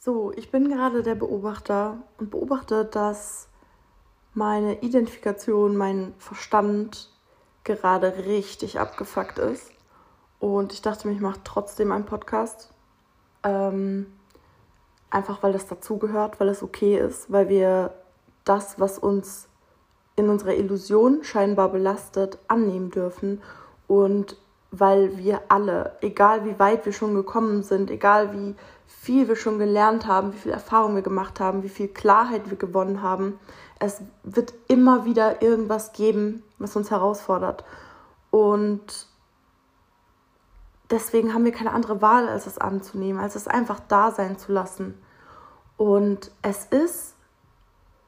So, ich bin gerade der Beobachter und beobachte, dass meine Identifikation, mein Verstand gerade richtig abgefuckt ist. Und ich dachte mir, ich mache trotzdem einen Podcast. Ähm, einfach weil das dazugehört, weil es okay ist, weil wir das, was uns in unserer Illusion scheinbar belastet, annehmen dürfen. Und weil wir alle, egal wie weit wir schon gekommen sind, egal wie viel wir schon gelernt haben, wie viel Erfahrung wir gemacht haben, wie viel Klarheit wir gewonnen haben, es wird immer wieder irgendwas geben, was uns herausfordert. Und deswegen haben wir keine andere Wahl, als es anzunehmen, als es einfach da sein zu lassen. Und es ist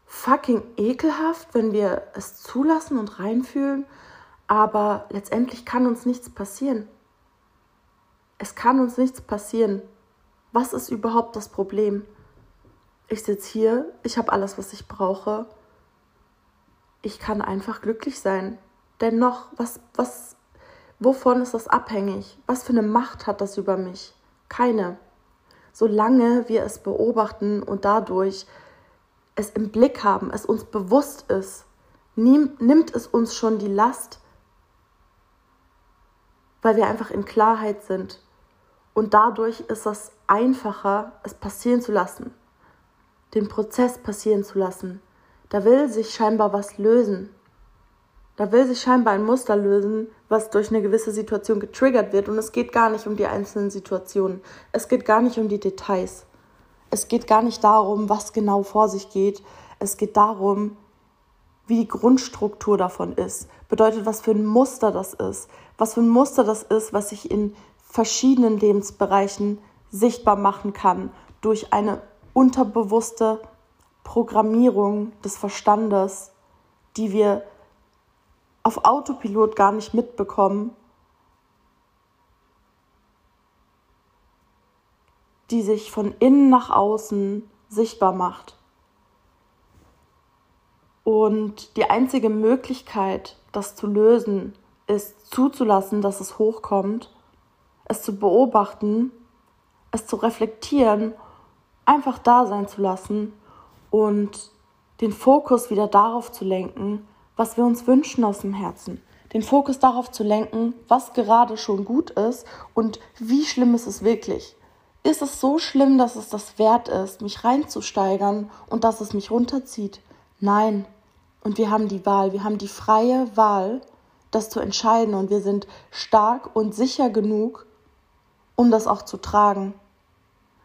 fucking ekelhaft, wenn wir es zulassen und reinfühlen aber letztendlich kann uns nichts passieren. Es kann uns nichts passieren. Was ist überhaupt das Problem? Ich sitze hier, ich habe alles, was ich brauche. Ich kann einfach glücklich sein. Dennoch, was, was, wovon ist das abhängig? Was für eine Macht hat das über mich? Keine. Solange wir es beobachten und dadurch es im Blick haben, es uns bewusst ist, nimmt es uns schon die Last, weil wir einfach in Klarheit sind. Und dadurch ist es einfacher, es passieren zu lassen, den Prozess passieren zu lassen. Da will sich scheinbar was lösen. Da will sich scheinbar ein Muster lösen, was durch eine gewisse Situation getriggert wird. Und es geht gar nicht um die einzelnen Situationen. Es geht gar nicht um die Details. Es geht gar nicht darum, was genau vor sich geht. Es geht darum, wie die Grundstruktur davon ist. Bedeutet, was für ein Muster das ist was für ein Muster das ist, was sich in verschiedenen Lebensbereichen sichtbar machen kann durch eine unterbewusste Programmierung des Verstandes, die wir auf Autopilot gar nicht mitbekommen, die sich von innen nach außen sichtbar macht. Und die einzige Möglichkeit, das zu lösen, ist zuzulassen, dass es hochkommt, es zu beobachten, es zu reflektieren, einfach da sein zu lassen und den Fokus wieder darauf zu lenken, was wir uns wünschen aus dem Herzen. Den Fokus darauf zu lenken, was gerade schon gut ist und wie schlimm ist es wirklich. Ist es so schlimm, dass es das wert ist, mich reinzusteigern und dass es mich runterzieht? Nein. Und wir haben die Wahl, wir haben die freie Wahl, das zu entscheiden und wir sind stark und sicher genug, um das auch zu tragen.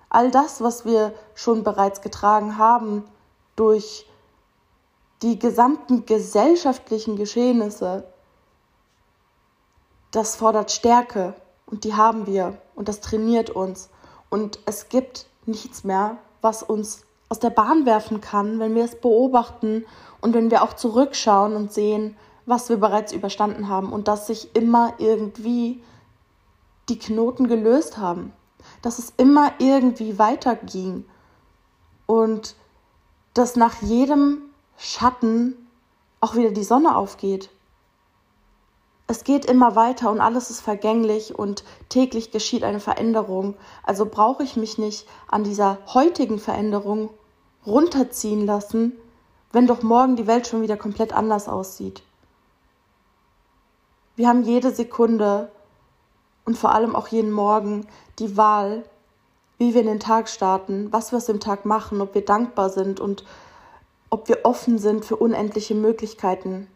All das, was wir schon bereits getragen haben durch die gesamten gesellschaftlichen Geschehnisse, das fordert Stärke und die haben wir und das trainiert uns. Und es gibt nichts mehr, was uns aus der Bahn werfen kann, wenn wir es beobachten und wenn wir auch zurückschauen und sehen, was wir bereits überstanden haben und dass sich immer irgendwie die Knoten gelöst haben, dass es immer irgendwie weiterging und dass nach jedem Schatten auch wieder die Sonne aufgeht. Es geht immer weiter und alles ist vergänglich und täglich geschieht eine Veränderung. Also brauche ich mich nicht an dieser heutigen Veränderung runterziehen lassen, wenn doch morgen die Welt schon wieder komplett anders aussieht. Wir haben jede Sekunde und vor allem auch jeden Morgen die Wahl, wie wir in den Tag starten, was wir aus dem Tag machen, ob wir dankbar sind und ob wir offen sind für unendliche Möglichkeiten.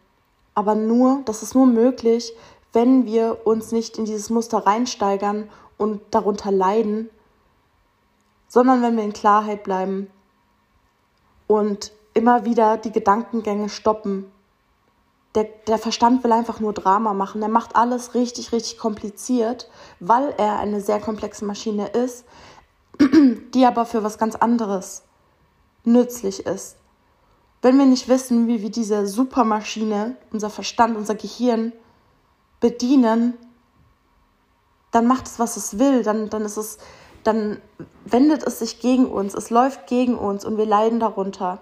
Aber nur, das ist nur möglich, wenn wir uns nicht in dieses Muster reinsteigern und darunter leiden, sondern wenn wir in Klarheit bleiben und immer wieder die Gedankengänge stoppen der, der Verstand will einfach nur Drama machen. Der macht alles richtig, richtig kompliziert, weil er eine sehr komplexe Maschine ist, die aber für was ganz anderes nützlich ist. Wenn wir nicht wissen, wie wir diese Supermaschine, unser Verstand, unser Gehirn bedienen, dann macht es, was es will, dann, dann ist es, dann wendet es sich gegen uns, es läuft gegen uns und wir leiden darunter.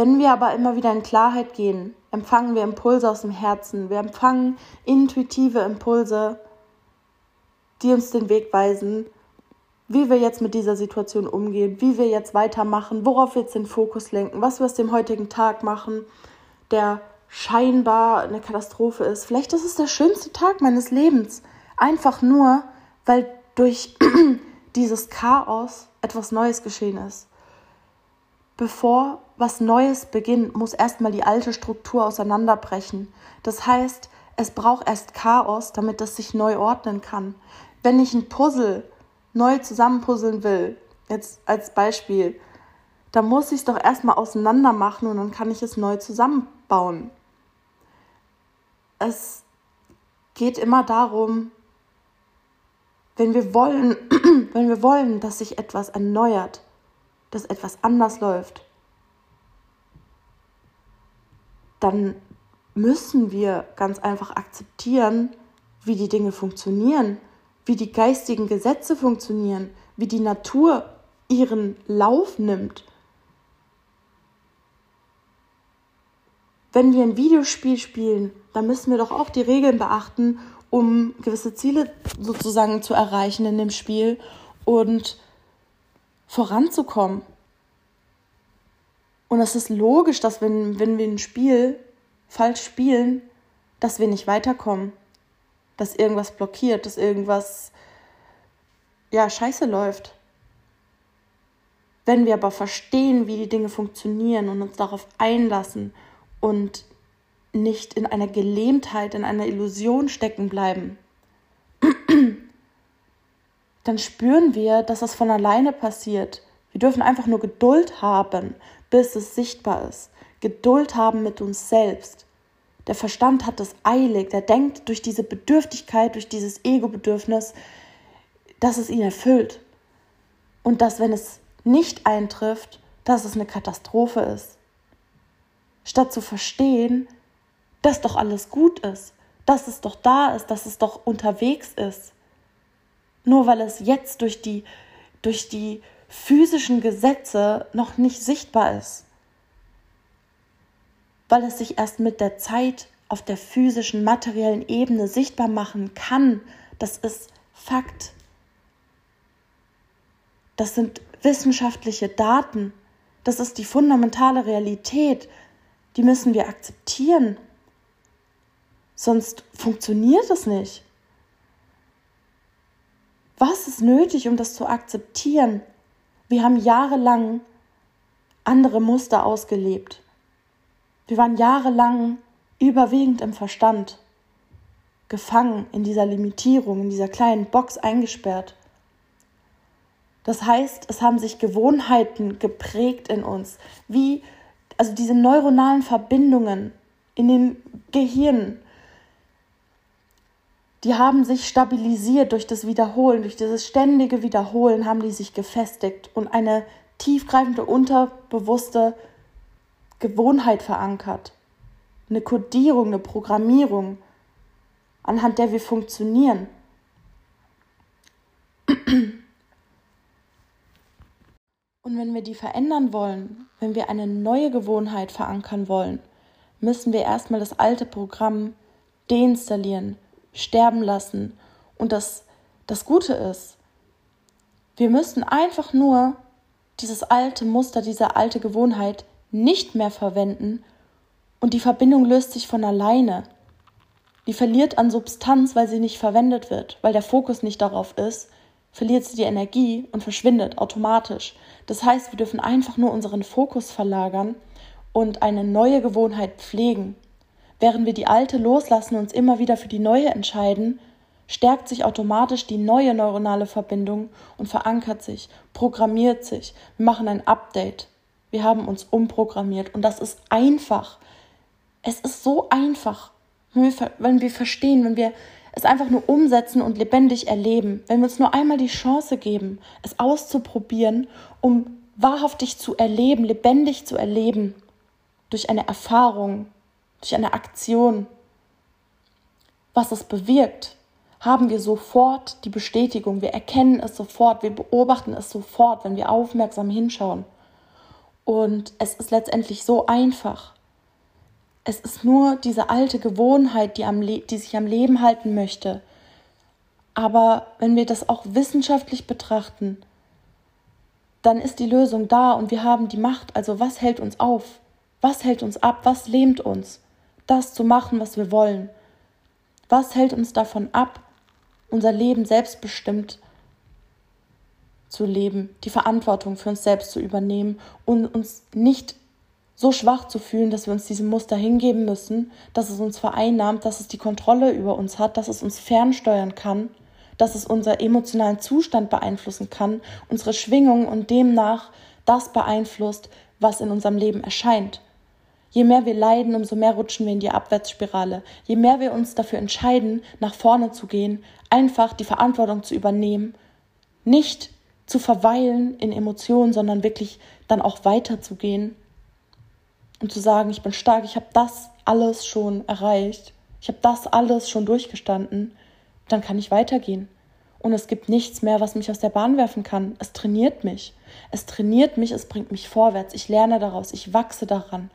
Wenn wir aber immer wieder in Klarheit gehen, empfangen wir Impulse aus dem Herzen, wir empfangen intuitive Impulse, die uns den Weg weisen, wie wir jetzt mit dieser Situation umgehen, wie wir jetzt weitermachen, worauf wir jetzt den Fokus lenken, was wir aus dem heutigen Tag machen, der scheinbar eine Katastrophe ist. Vielleicht ist es der schönste Tag meines Lebens. Einfach nur, weil durch dieses Chaos etwas Neues geschehen ist. Bevor was Neues beginnt, muss erstmal die alte Struktur auseinanderbrechen. Das heißt, es braucht erst Chaos, damit es sich neu ordnen kann. Wenn ich ein Puzzle neu zusammenpuzzeln will, jetzt als Beispiel, dann muss ich es doch erstmal auseinander machen und dann kann ich es neu zusammenbauen. Es geht immer darum, wenn wir wollen, wenn wir wollen, dass sich etwas erneuert, dass etwas anders läuft, dann müssen wir ganz einfach akzeptieren, wie die Dinge funktionieren, wie die geistigen Gesetze funktionieren, wie die Natur ihren Lauf nimmt. Wenn wir ein Videospiel spielen, dann müssen wir doch auch die Regeln beachten, um gewisse Ziele sozusagen zu erreichen in dem Spiel und voranzukommen. Und es ist logisch, dass wenn, wenn wir ein Spiel falsch spielen, dass wir nicht weiterkommen, dass irgendwas blockiert, dass irgendwas ja scheiße läuft. Wenn wir aber verstehen, wie die Dinge funktionieren und uns darauf einlassen und nicht in einer Gelähmtheit, in einer Illusion stecken bleiben, dann spüren wir, dass das von alleine passiert. Wir dürfen einfach nur Geduld haben, bis es sichtbar ist. Geduld haben mit uns selbst. Der Verstand hat es eilig, der denkt durch diese Bedürftigkeit, durch dieses Ego-Bedürfnis, dass es ihn erfüllt. Und dass, wenn es nicht eintrifft, dass es eine Katastrophe ist. Statt zu verstehen, dass doch alles gut ist, dass es doch da ist, dass es doch unterwegs ist. Nur weil es jetzt durch die, durch die physischen Gesetze noch nicht sichtbar ist weil es sich erst mit der Zeit auf der physischen, materiellen Ebene sichtbar machen kann. Das ist Fakt. Das sind wissenschaftliche Daten. Das ist die fundamentale Realität. Die müssen wir akzeptieren. Sonst funktioniert es nicht. Was ist nötig, um das zu akzeptieren? Wir haben jahrelang andere Muster ausgelebt. Wir waren jahrelang überwiegend im Verstand, gefangen in dieser Limitierung, in dieser kleinen Box eingesperrt. Das heißt, es haben sich Gewohnheiten geprägt in uns, wie also diese neuronalen Verbindungen in den Gehirn, die haben sich stabilisiert durch das Wiederholen, durch dieses ständige Wiederholen haben die sich gefestigt und eine tiefgreifende unterbewusste Gewohnheit verankert, eine Kodierung, eine Programmierung, anhand der wir funktionieren. Und wenn wir die verändern wollen, wenn wir eine neue Gewohnheit verankern wollen, müssen wir erstmal das alte Programm deinstallieren, sterben lassen. Und das, das Gute ist, wir müssen einfach nur dieses alte Muster, diese alte Gewohnheit nicht mehr verwenden und die Verbindung löst sich von alleine. Die verliert an Substanz, weil sie nicht verwendet wird, weil der Fokus nicht darauf ist, verliert sie die Energie und verschwindet automatisch. Das heißt, wir dürfen einfach nur unseren Fokus verlagern und eine neue Gewohnheit pflegen. Während wir die alte loslassen und uns immer wieder für die neue entscheiden, stärkt sich automatisch die neue neuronale Verbindung und verankert sich, programmiert sich. Wir machen ein Update. Wir haben uns umprogrammiert und das ist einfach. Es ist so einfach, wenn wir, verstehen, wenn wir es einfach nur umsetzen und lebendig erleben, wenn wir uns nur einmal die Chance geben, es auszuprobieren, um wahrhaftig zu erleben, lebendig zu erleben, durch eine Erfahrung, durch eine Aktion, was es bewirkt, haben wir sofort die Bestätigung, wir erkennen es sofort, wir beobachten es sofort, wenn wir aufmerksam hinschauen. Und es ist letztendlich so einfach. Es ist nur diese alte Gewohnheit, die, am die sich am Leben halten möchte, Aber wenn wir das auch wissenschaftlich betrachten, dann ist die Lösung da und wir haben die Macht. Also was hält uns auf? Was hält uns ab? Was lähmt uns? Das zu machen, was wir wollen. Was hält uns davon ab, unser Leben selbstbestimmt zu leben, die Verantwortung für uns selbst zu übernehmen und uns nicht so schwach zu fühlen, dass wir uns diesem Muster hingeben müssen, dass es uns vereinnahmt, dass es die Kontrolle über uns hat, dass es uns fernsteuern kann dass es unseren emotionalen Zustand beeinflussen kann, unsere Schwingung und demnach das beeinflusst, was in unserem Leben erscheint. Je mehr wir leiden, umso mehr rutschen wir in die Abwärtsspirale. Je mehr wir uns dafür entscheiden, nach vorne zu gehen, einfach die Verantwortung zu übernehmen, nicht zu verweilen in Emotionen, sondern wirklich dann auch weiterzugehen und zu sagen, ich bin stark, ich habe das alles schon erreicht, ich habe das alles schon durchgestanden dann kann ich weitergehen. Und es gibt nichts mehr, was mich aus der Bahn werfen kann. Es trainiert mich. Es trainiert mich, es bringt mich vorwärts. Ich lerne daraus, ich wachse daran.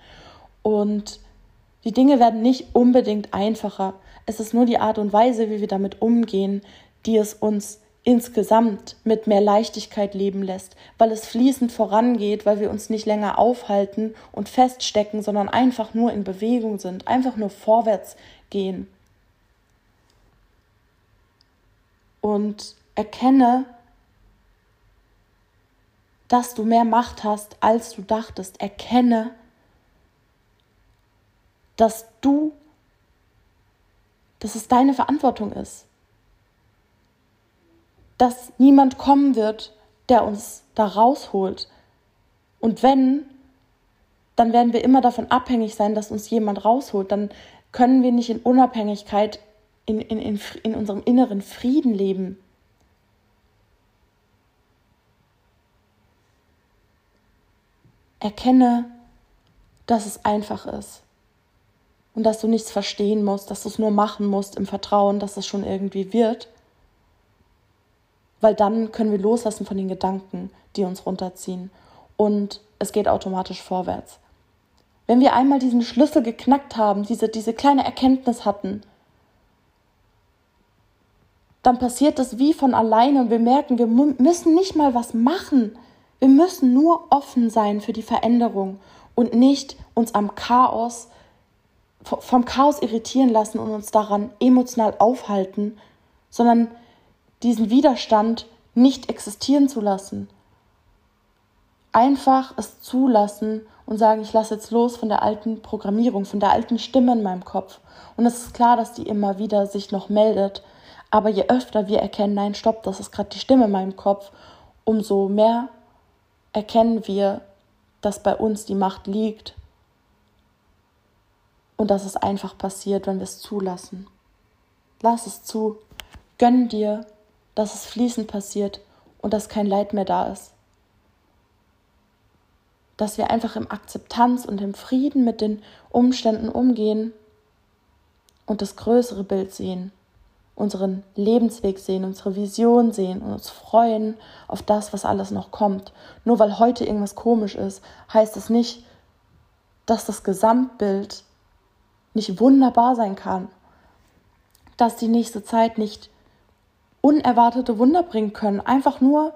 Und die Dinge werden nicht unbedingt einfacher. Es ist nur die Art und Weise, wie wir damit umgehen, die es uns insgesamt mit mehr Leichtigkeit leben lässt, weil es fließend vorangeht, weil wir uns nicht länger aufhalten und feststecken, sondern einfach nur in Bewegung sind, einfach nur vorwärts gehen. und erkenne, dass du mehr Macht hast, als du dachtest. Erkenne, dass du, dass es deine Verantwortung ist. Dass niemand kommen wird, der uns da rausholt. Und wenn, dann werden wir immer davon abhängig sein, dass uns jemand rausholt. Dann können wir nicht in Unabhängigkeit in, in, in, in unserem inneren Frieden leben. Erkenne, dass es einfach ist und dass du nichts verstehen musst, dass du es nur machen musst im Vertrauen, dass es schon irgendwie wird, weil dann können wir loslassen von den Gedanken, die uns runterziehen und es geht automatisch vorwärts. Wenn wir einmal diesen Schlüssel geknackt haben, diese, diese kleine Erkenntnis hatten, dann passiert das wie von alleine und wir merken, wir müssen nicht mal was machen. Wir müssen nur offen sein für die Veränderung und nicht uns am Chaos, vom Chaos irritieren lassen und uns daran emotional aufhalten, sondern diesen Widerstand nicht existieren zu lassen. Einfach es zulassen und sagen, ich lasse jetzt los von der alten Programmierung, von der alten Stimme in meinem Kopf. Und es ist klar, dass die immer wieder sich noch meldet aber je öfter wir erkennen, nein, stopp, das ist gerade die Stimme in meinem Kopf, umso mehr erkennen wir, dass bei uns die Macht liegt und dass es einfach passiert, wenn wir es zulassen. Lass es zu, gönn dir, dass es fließend passiert und dass kein Leid mehr da ist. Dass wir einfach im Akzeptanz und im Frieden mit den Umständen umgehen und das größere Bild sehen unseren Lebensweg sehen, unsere Vision sehen und uns freuen auf das, was alles noch kommt. Nur weil heute irgendwas komisch ist, heißt es nicht, dass das Gesamtbild nicht wunderbar sein kann, dass die nächste Zeit nicht unerwartete Wunder bringen können, einfach nur,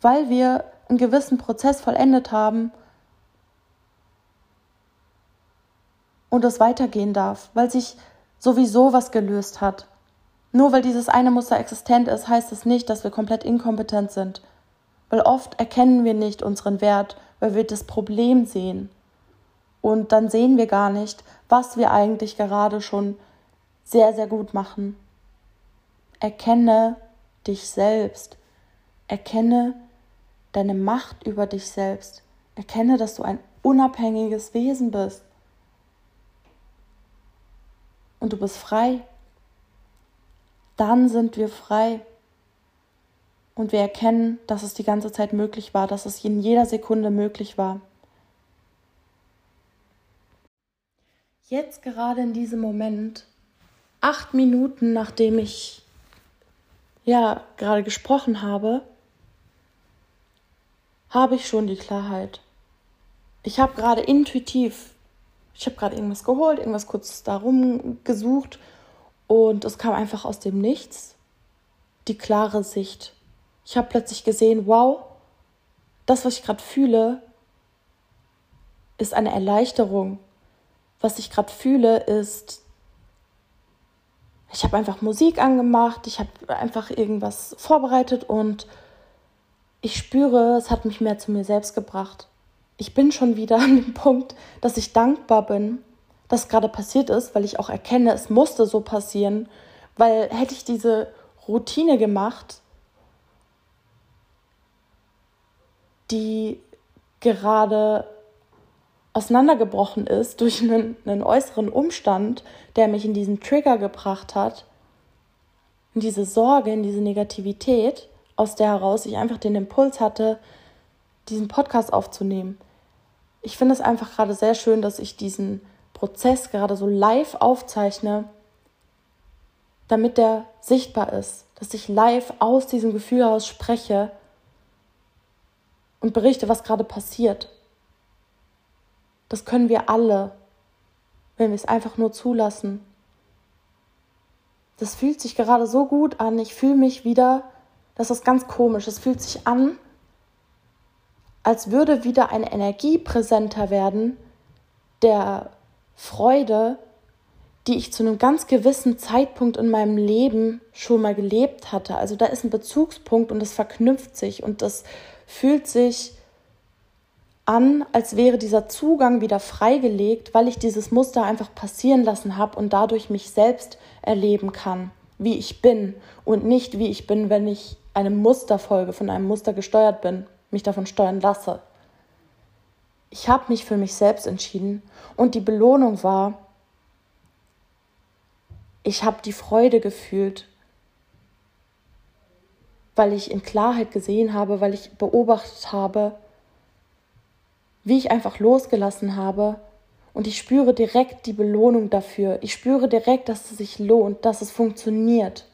weil wir einen gewissen Prozess vollendet haben und es weitergehen darf, weil sich sowieso was gelöst hat. Nur weil dieses eine Muster existent ist, heißt es nicht, dass wir komplett inkompetent sind. Weil oft erkennen wir nicht unseren Wert, weil wir das Problem sehen. Und dann sehen wir gar nicht, was wir eigentlich gerade schon sehr, sehr gut machen. Erkenne dich selbst. Erkenne deine Macht über dich selbst. Erkenne, dass du ein unabhängiges Wesen bist. Und du bist frei dann sind wir frei. Und wir erkennen, dass es die ganze Zeit möglich war, dass es in jeder Sekunde möglich war. Jetzt gerade in diesem Moment, acht Minuten nachdem ich ja gerade gesprochen habe, habe ich schon die Klarheit. Ich habe gerade intuitiv, ich habe gerade irgendwas geholt, irgendwas kurz darum gesucht und es kam einfach aus dem Nichts. die klare Sicht. Ich habe plötzlich gesehen, wow, das, was ich gerade fühle, ist eine Erleichterung. Was ich gerade fühle, ist, ich habe einfach Musik angemacht, ich habe einfach irgendwas vorbereitet und ich spüre, es hat mich mehr zu mir selbst gebracht. Ich bin schon wieder an dem Punkt, dass ich dankbar bin, dass gerade passiert ist, weil ich auch erkenne, es musste so passieren, weil hätte ich diese Routine gemacht, die gerade auseinandergebrochen ist durch einen, einen, äußeren Umstand, der mich in diesen Trigger gebracht hat, in diese Sorge, in diese Negativität, aus der heraus ich einfach den Impuls hatte, diesen Podcast aufzunehmen. Ich finde es einfach gerade sehr schön, dass ich diesen Prozess gerade so live aufzeichne, damit der sichtbar ist, dass ich live aus diesem Gefühl heraus spreche und berichte, was gerade passiert. Das können wir alle, wenn wir es einfach nur zulassen. Das fühlt sich gerade so gut an. Ich fühle mich wieder, das ist ganz komisch, es fühlt sich an, als würde wieder eine Energie präsenter werden der Freude, die ich zu einem ganz gewissen Zeitpunkt in meinem Leben schon mal gelebt hatte. Also da ist ein Bezugspunkt und das verknüpft sich und das fühlt sich an, als wäre dieser Zugang wieder freigelegt, weil ich dieses Muster einfach passieren lassen habe und dadurch mich selbst erleben kann, wie ich bin und nicht wie ich bin, wenn ich einem Muster folge, von einem Muster gesteuert bin, mich davon steuern lasse. Ich habe mich für mich selbst entschieden und die Belohnung war, ich habe die Freude gefühlt, weil ich in Klarheit gesehen habe, weil ich beobachtet habe, wie ich einfach losgelassen habe. Und ich spüre direkt die Belohnung dafür. Ich spüre direkt, dass es sich lohnt, dass es funktioniert.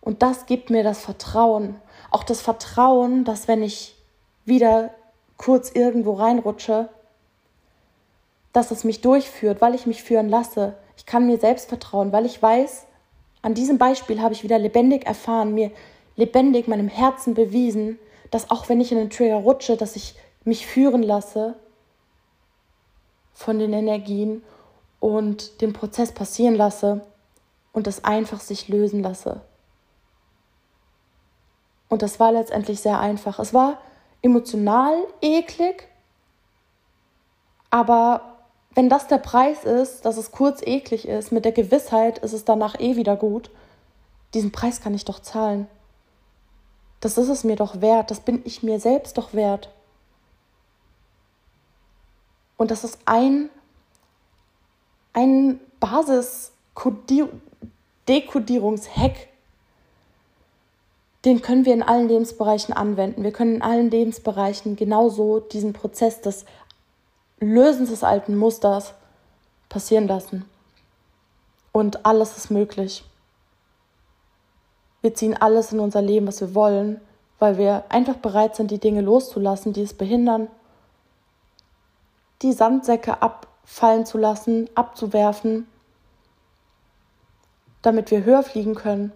Und das gibt mir das Vertrauen. Auch das Vertrauen, dass wenn ich wieder kurz irgendwo reinrutsche, dass es mich durchführt, weil ich mich führen lasse. Ich kann mir selbst vertrauen, weil ich weiß, an diesem Beispiel habe ich wieder lebendig erfahren, mir lebendig meinem Herzen bewiesen, dass auch wenn ich in den Trigger rutsche, dass ich mich führen lasse von den Energien und den Prozess passieren lasse und das einfach sich lösen lasse. Und das war letztendlich sehr einfach. Es war emotional eklig, aber wenn das der Preis ist, dass es kurz eklig ist, mit der Gewissheit ist es danach eh wieder gut, diesen Preis kann ich doch zahlen. Das ist es mir doch wert, das bin ich mir selbst doch wert. Und das ist ein, ein Basis-Dekodierungshack, den können wir in allen Lebensbereichen anwenden. Wir können in allen Lebensbereichen genauso diesen Prozess des Lösens des alten Musters passieren lassen. Und alles ist möglich. Wir ziehen alles in unser Leben, was wir wollen, weil wir einfach bereit sind, die Dinge loszulassen, die es behindern die Sandsäcke abfallen zu lassen, abzuwerfen, damit wir höher fliegen können.